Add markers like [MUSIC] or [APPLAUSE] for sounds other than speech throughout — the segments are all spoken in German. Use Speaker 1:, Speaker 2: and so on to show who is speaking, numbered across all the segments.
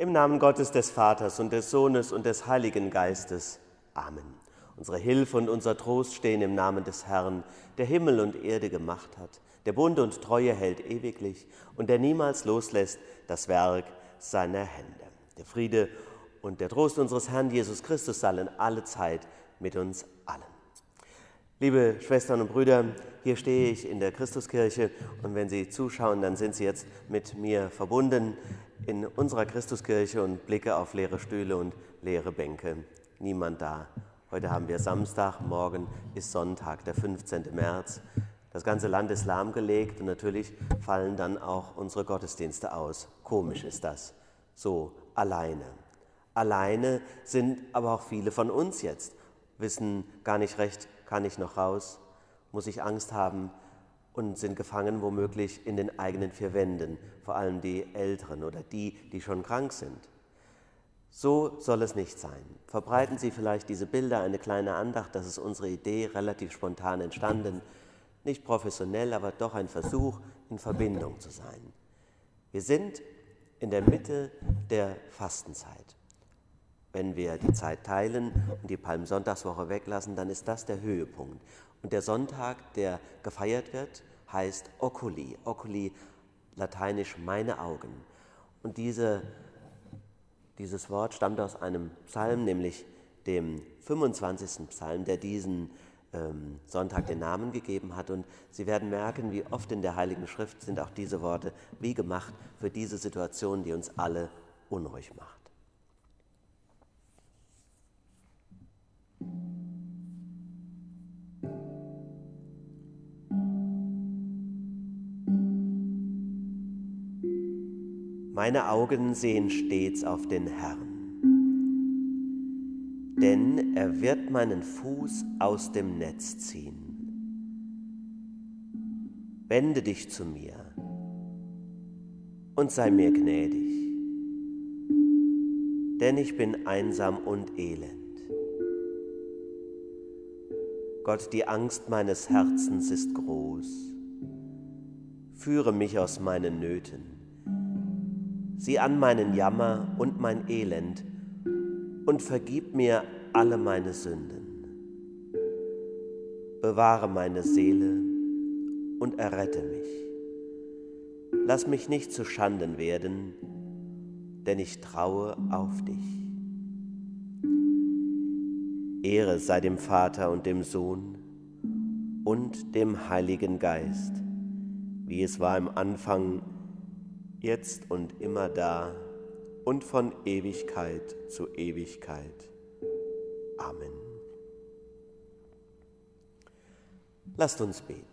Speaker 1: Im Namen Gottes des Vaters und des Sohnes und des Heiligen Geistes. Amen. Unsere Hilfe und unser Trost stehen im Namen des Herrn, der Himmel und Erde gemacht hat, der Bund und Treue hält ewiglich und der niemals loslässt das Werk seiner Hände. Der Friede und der Trost unseres Herrn Jesus Christus sei alle Zeit mit uns. Liebe Schwestern und Brüder, hier stehe ich in der Christuskirche und wenn Sie zuschauen, dann sind Sie jetzt mit mir verbunden in unserer Christuskirche und blicke auf leere Stühle und leere Bänke. Niemand da. Heute haben wir Samstag, morgen ist Sonntag, der 15. März. Das ganze Land ist lahmgelegt und natürlich fallen dann auch unsere Gottesdienste aus. Komisch ist das. So, alleine. Alleine sind aber auch viele von uns jetzt, wissen gar nicht recht, kann ich noch raus, muss ich Angst haben und sind gefangen womöglich in den eigenen vier Wänden, vor allem die Älteren oder die, die schon krank sind. So soll es nicht sein. Verbreiten Sie vielleicht diese Bilder, eine kleine Andacht, das ist unsere Idee, relativ spontan entstanden, nicht professionell, aber doch ein Versuch, in Verbindung zu sein. Wir sind in der Mitte der Fastenzeit. Wenn wir die Zeit teilen und die Palmsonntagswoche weglassen, dann ist das der Höhepunkt. Und der Sonntag, der gefeiert wird, heißt Oculi. Oculi, lateinisch meine Augen. Und diese, dieses Wort stammt aus einem Psalm, nämlich dem 25. Psalm, der diesen ähm, Sonntag den Namen gegeben hat. Und Sie werden merken, wie oft in der Heiligen Schrift sind auch diese Worte wie gemacht für diese Situation, die uns alle unruhig macht. Meine Augen sehen stets auf den Herrn, denn er wird meinen Fuß aus dem Netz ziehen. Wende dich zu mir und sei mir gnädig, denn ich bin einsam und elend. Gott, die Angst meines Herzens ist groß. Führe mich aus meinen Nöten sieh an meinen Jammer und mein Elend und vergib mir alle meine Sünden. Bewahre meine Seele und errette mich. Lass mich nicht zu Schanden werden, denn ich traue auf dich. Ehre sei dem Vater und dem Sohn und dem Heiligen Geist, wie es war im Anfang, jetzt und immer da und von Ewigkeit zu Ewigkeit. Amen. Lasst uns beten.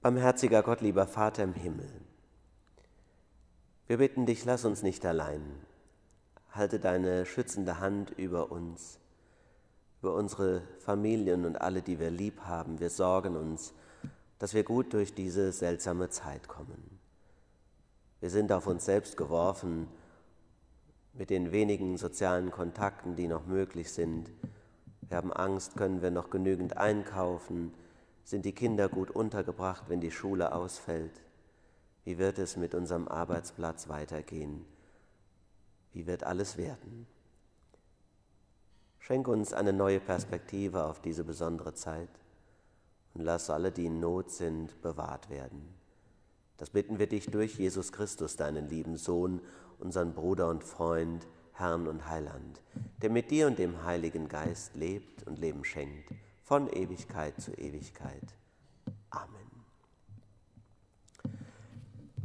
Speaker 1: Barmherziger Gott, lieber Vater im Himmel, wir bitten dich, lass uns nicht allein. Halte deine schützende Hand über uns, über unsere Familien und alle, die wir lieb haben. Wir sorgen uns dass wir gut durch diese seltsame Zeit kommen. Wir sind auf uns selbst geworfen mit den wenigen sozialen Kontakten, die noch möglich sind. Wir haben Angst, können wir noch genügend einkaufen? Sind die Kinder gut untergebracht, wenn die Schule ausfällt? Wie wird es mit unserem Arbeitsplatz weitergehen? Wie wird alles werden? Schenk uns eine neue Perspektive auf diese besondere Zeit und lass alle, die in Not sind, bewahrt werden. Das bitten wir dich durch Jesus Christus, deinen lieben Sohn, unseren Bruder und Freund, Herrn und Heiland, der mit dir und dem Heiligen Geist lebt und Leben schenkt, von Ewigkeit zu Ewigkeit. Amen.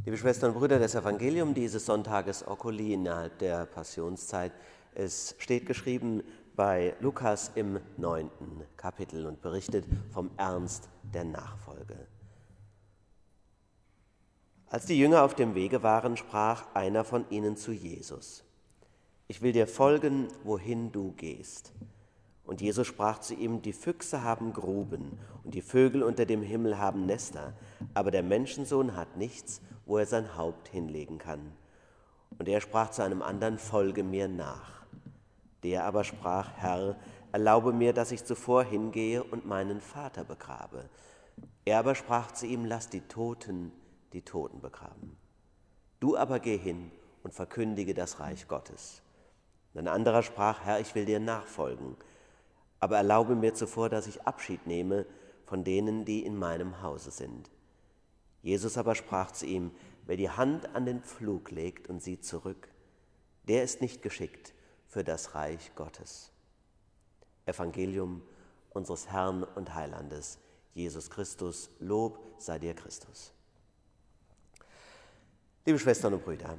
Speaker 1: Liebe Schwestern und Brüder, das Evangelium dieses Sonntages Oculi innerhalb der Passionszeit, es steht geschrieben bei Lukas im neunten Kapitel und berichtet vom Ernst der Nachfolge. Als die Jünger auf dem Wege waren, sprach einer von ihnen zu Jesus, ich will dir folgen, wohin du gehst. Und Jesus sprach zu ihm, die Füchse haben Gruben und die Vögel unter dem Himmel haben Nester, aber der Menschensohn hat nichts, wo er sein Haupt hinlegen kann. Und er sprach zu einem anderen, folge mir nach. Der aber sprach, Herr, erlaube mir, dass ich zuvor hingehe und meinen Vater begrabe. Er aber sprach zu ihm, lass die Toten die Toten begraben. Du aber geh hin und verkündige das Reich Gottes. ein anderer sprach, Herr, ich will dir nachfolgen, aber erlaube mir zuvor, dass ich Abschied nehme von denen, die in meinem Hause sind. Jesus aber sprach zu ihm, wer die Hand an den Pflug legt und sieht zurück, der ist nicht geschickt für das Reich Gottes. Evangelium unseres Herrn und Heilandes, Jesus Christus, Lob sei dir Christus. Liebe Schwestern und Brüder,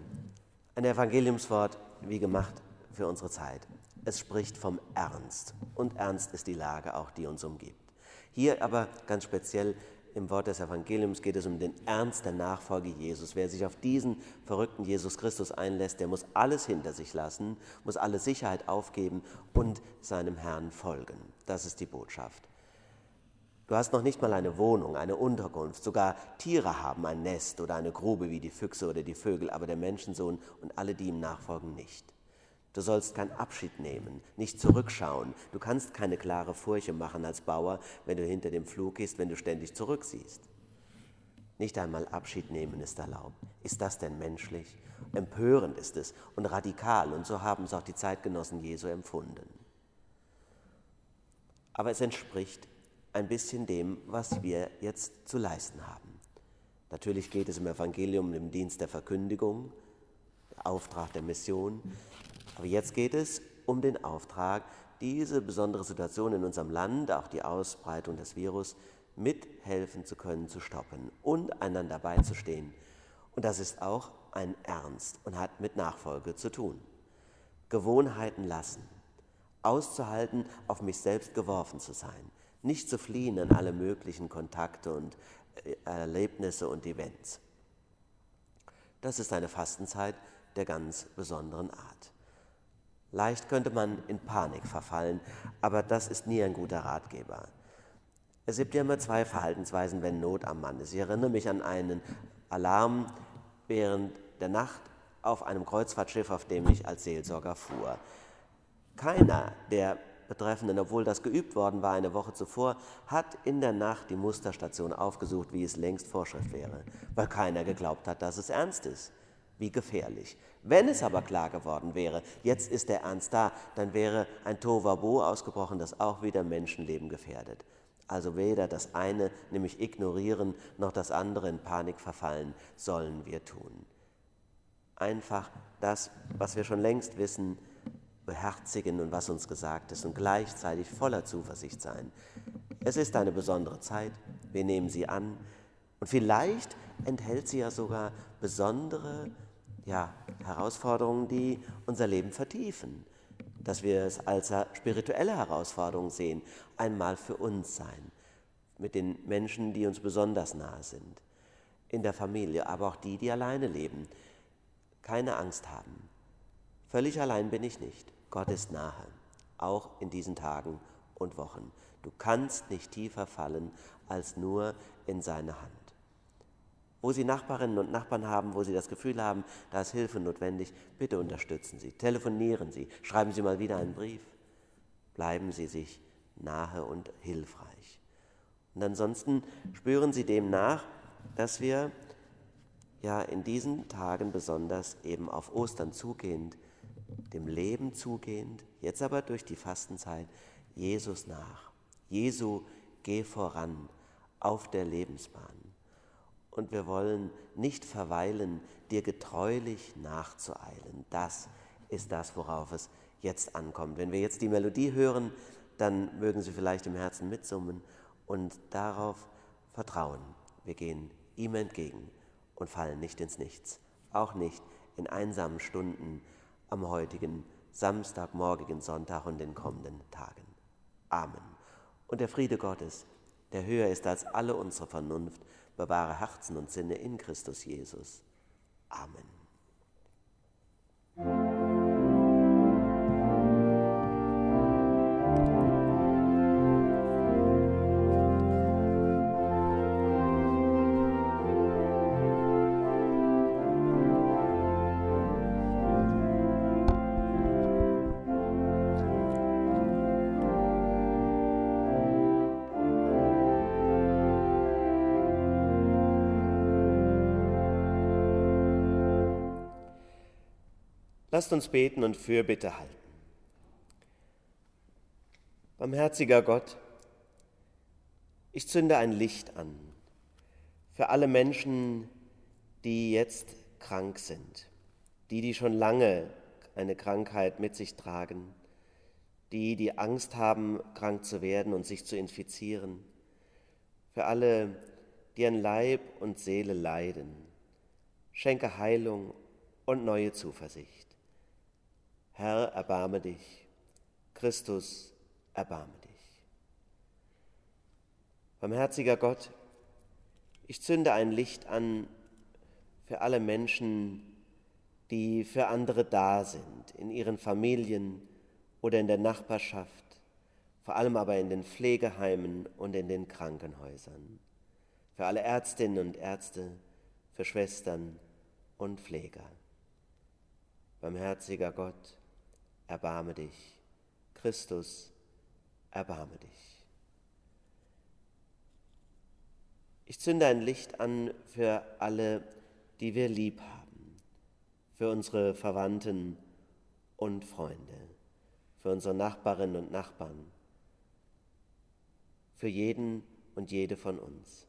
Speaker 1: ein Evangeliumswort wie gemacht für unsere Zeit. Es spricht vom Ernst und ernst ist die Lage auch, die uns umgibt. Hier aber ganz speziell im Wort des Evangeliums geht es um den Ernst der Nachfolge Jesus. Wer sich auf diesen verrückten Jesus Christus einlässt, der muss alles hinter sich lassen, muss alle Sicherheit aufgeben und seinem Herrn folgen. Das ist die Botschaft. Du hast noch nicht mal eine Wohnung, eine Unterkunft, sogar Tiere haben ein Nest oder eine Grube wie die Füchse oder die Vögel, aber der Menschensohn und alle, die ihm nachfolgen, nicht. Du sollst keinen Abschied nehmen, nicht zurückschauen. Du kannst keine klare Furche machen als Bauer, wenn du hinter dem Flug gehst, wenn du ständig zurücksiehst. Nicht einmal Abschied nehmen ist erlaubt. Ist das denn menschlich? Empörend ist es und radikal, und so haben es auch die Zeitgenossen Jesu empfunden. Aber es entspricht ein bisschen dem, was wir jetzt zu leisten haben. Natürlich geht es im Evangelium um den Dienst der Verkündigung, Auftrag der Mission, aber jetzt geht es um den Auftrag, diese besondere Situation in unserem Land, auch die Ausbreitung des Virus, mithelfen zu können, zu stoppen und einander beizustehen. Und das ist auch ein Ernst und hat mit Nachfolge zu tun. Gewohnheiten lassen, auszuhalten, auf mich selbst geworfen zu sein, nicht zu fliehen an alle möglichen Kontakte und äh, Erlebnisse und Events. Das ist eine Fastenzeit der ganz besonderen Art. Leicht könnte man in Panik verfallen, aber das ist nie ein guter Ratgeber. Es gibt ja immer zwei Verhaltensweisen, wenn Not am Mann ist. Ich erinnere mich an einen Alarm während der Nacht auf einem Kreuzfahrtschiff, auf dem ich als Seelsorger fuhr. Keiner der Betreffenden, obwohl das geübt worden war eine Woche zuvor, hat in der Nacht die Musterstation aufgesucht, wie es längst Vorschrift wäre, weil keiner geglaubt hat, dass es ernst ist wie gefährlich. Wenn es aber klar geworden wäre, jetzt ist der Ernst da, dann wäre ein Tovabo ausgebrochen, das auch wieder Menschenleben gefährdet. Also weder das eine, nämlich ignorieren, noch das andere in Panik verfallen, sollen wir tun. Einfach das, was wir schon längst wissen, beherzigen und was uns gesagt ist und gleichzeitig voller Zuversicht sein. Es ist eine besondere Zeit, wir nehmen sie an und vielleicht enthält sie ja sogar besondere ja, Herausforderungen, die unser Leben vertiefen, dass wir es als spirituelle Herausforderung sehen, einmal für uns sein, mit den Menschen, die uns besonders nahe sind, in der Familie, aber auch die, die alleine leben. Keine Angst haben. Völlig allein bin ich nicht. Gott ist nahe, auch in diesen Tagen und Wochen. Du kannst nicht tiefer fallen als nur in seine Hand wo Sie Nachbarinnen und Nachbarn haben, wo Sie das Gefühl haben, da ist Hilfe notwendig, bitte unterstützen Sie, telefonieren Sie, schreiben Sie mal wieder einen Brief, bleiben Sie sich nahe und hilfreich. Und ansonsten spüren Sie dem nach, dass wir ja in diesen Tagen besonders eben auf Ostern zugehend, dem Leben zugehend, jetzt aber durch die Fastenzeit Jesus nach. Jesu, geh voran auf der Lebensbahn und wir wollen nicht verweilen, dir getreulich nachzueilen. Das ist das, worauf es jetzt ankommt. Wenn wir jetzt die Melodie hören, dann mögen Sie vielleicht im Herzen mitsummen und darauf vertrauen. Wir gehen ihm entgegen und fallen nicht ins Nichts, auch nicht in einsamen Stunden am heutigen Samstag, morgigen Sonntag und den kommenden Tagen. Amen. Und der Friede Gottes, der höher ist als alle unsere Vernunft, bewahre Herzen und Sinne in Christus Jesus. Amen. Lasst uns beten und Fürbitte halten. Barmherziger Gott, ich zünde ein Licht an für alle Menschen, die jetzt krank sind, die, die schon lange eine Krankheit mit sich tragen, die, die Angst haben, krank zu werden und sich zu infizieren, für alle, die an Leib und Seele leiden. Schenke Heilung und neue Zuversicht. Herr, erbarme dich. Christus, erbarme dich. Barmherziger Gott, ich zünde ein Licht an für alle Menschen, die für andere da sind, in ihren Familien oder in der Nachbarschaft, vor allem aber in den Pflegeheimen und in den Krankenhäusern, für alle Ärztinnen und Ärzte, für Schwestern und Pfleger. Barmherziger Gott, erbarme dich. Christus, erbarme dich. Ich zünde ein Licht an für alle, die wir lieb haben, für unsere Verwandten und Freunde, für unsere Nachbarinnen und Nachbarn, für jeden und jede von uns.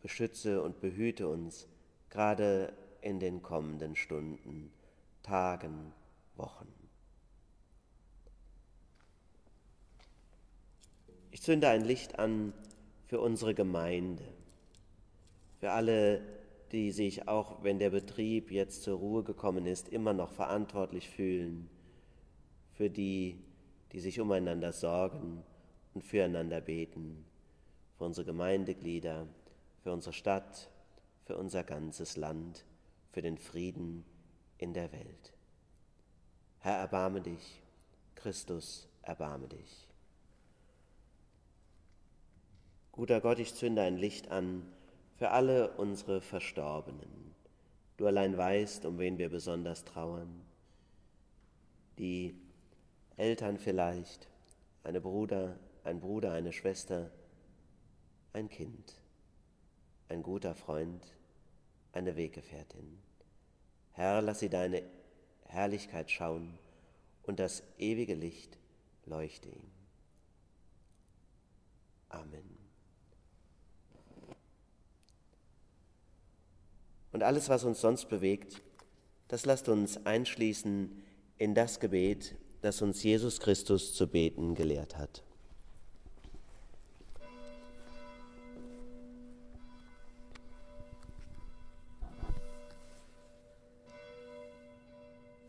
Speaker 1: Beschütze und behüte uns gerade in den kommenden Stunden, Tagen, Wochen. Ich zünde ein Licht an für unsere Gemeinde, für alle, die sich, auch wenn der Betrieb jetzt zur Ruhe gekommen ist, immer noch verantwortlich fühlen, für die, die sich umeinander sorgen und füreinander beten, für unsere Gemeindeglieder, für unsere Stadt, für unser ganzes Land, für den Frieden in der Welt. Herr, erbarme dich, Christus, erbarme dich. Guter Gott, ich zünde ein Licht an für alle unsere Verstorbenen. Du allein weißt, um wen wir besonders trauern. Die Eltern vielleicht, eine Bruder, ein Bruder, eine Schwester, ein Kind, ein guter Freund, eine Weggefährtin. Herr, lass sie deine Herrlichkeit schauen und das ewige Licht leuchte ihm. Amen. Und alles, was uns sonst bewegt, das lasst uns einschließen in das Gebet, das uns Jesus Christus zu beten gelehrt hat.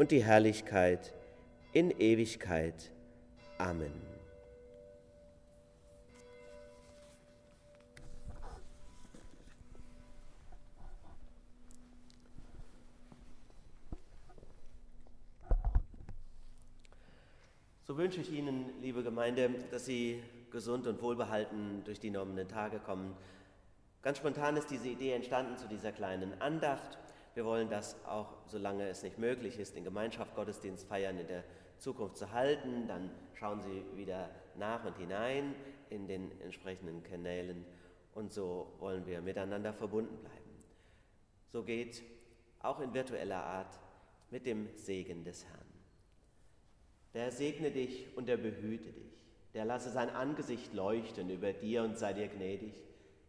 Speaker 1: und die Herrlichkeit in Ewigkeit. Amen. So wünsche ich Ihnen, liebe Gemeinde, dass Sie gesund und wohlbehalten durch die kommenden Tage kommen. Ganz spontan ist diese Idee entstanden zu dieser kleinen Andacht. Wir wollen das auch, solange es nicht möglich ist, in Gemeinschaft Gottesdienst feiern in der Zukunft zu halten. Dann schauen Sie wieder nach und hinein in den entsprechenden Kanälen und so wollen wir miteinander verbunden bleiben. So geht auch in virtueller Art mit dem Segen des Herrn. Der segne dich und der behüte dich. Der lasse sein Angesicht leuchten über dir und sei dir gnädig.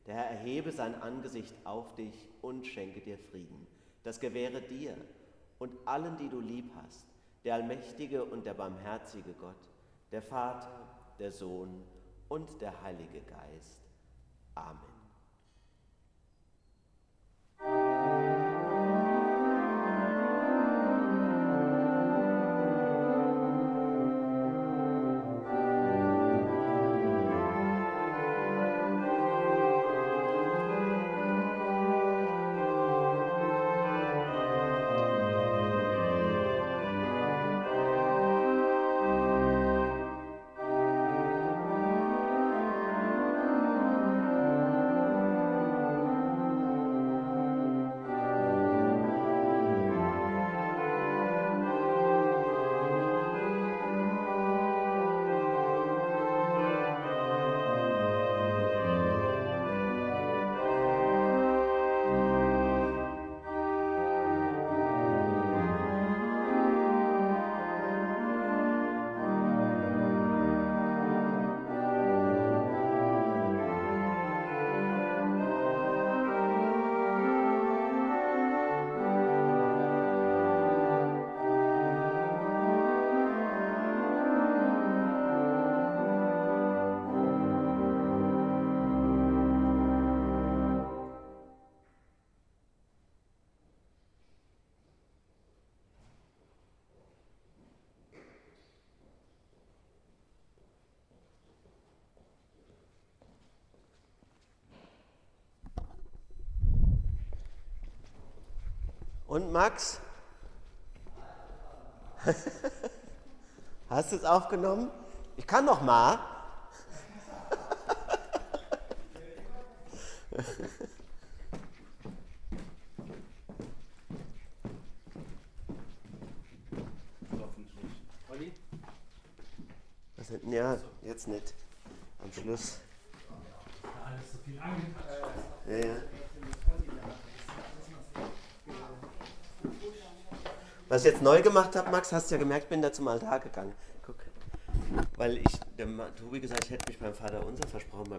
Speaker 1: Der Herr erhebe sein Angesicht auf dich und schenke dir Frieden. Das gewähre dir und allen, die du lieb hast, der allmächtige und der barmherzige Gott, der Vater, der Sohn und der Heilige Geist. Amen. Und Max? [LAUGHS] Hast du es aufgenommen? Ich kann noch mal. Was denn? Ja, jetzt nicht. Am Schluss.
Speaker 2: Alles so viel angepasst.
Speaker 1: Ja, ja. Was ich jetzt neu gemacht habe, Max, hast du ja gemerkt, bin da zum Altar gegangen. Guck. Weil ich, der Tobi gesagt, ich hätte mich beim Vater Unser versprochen,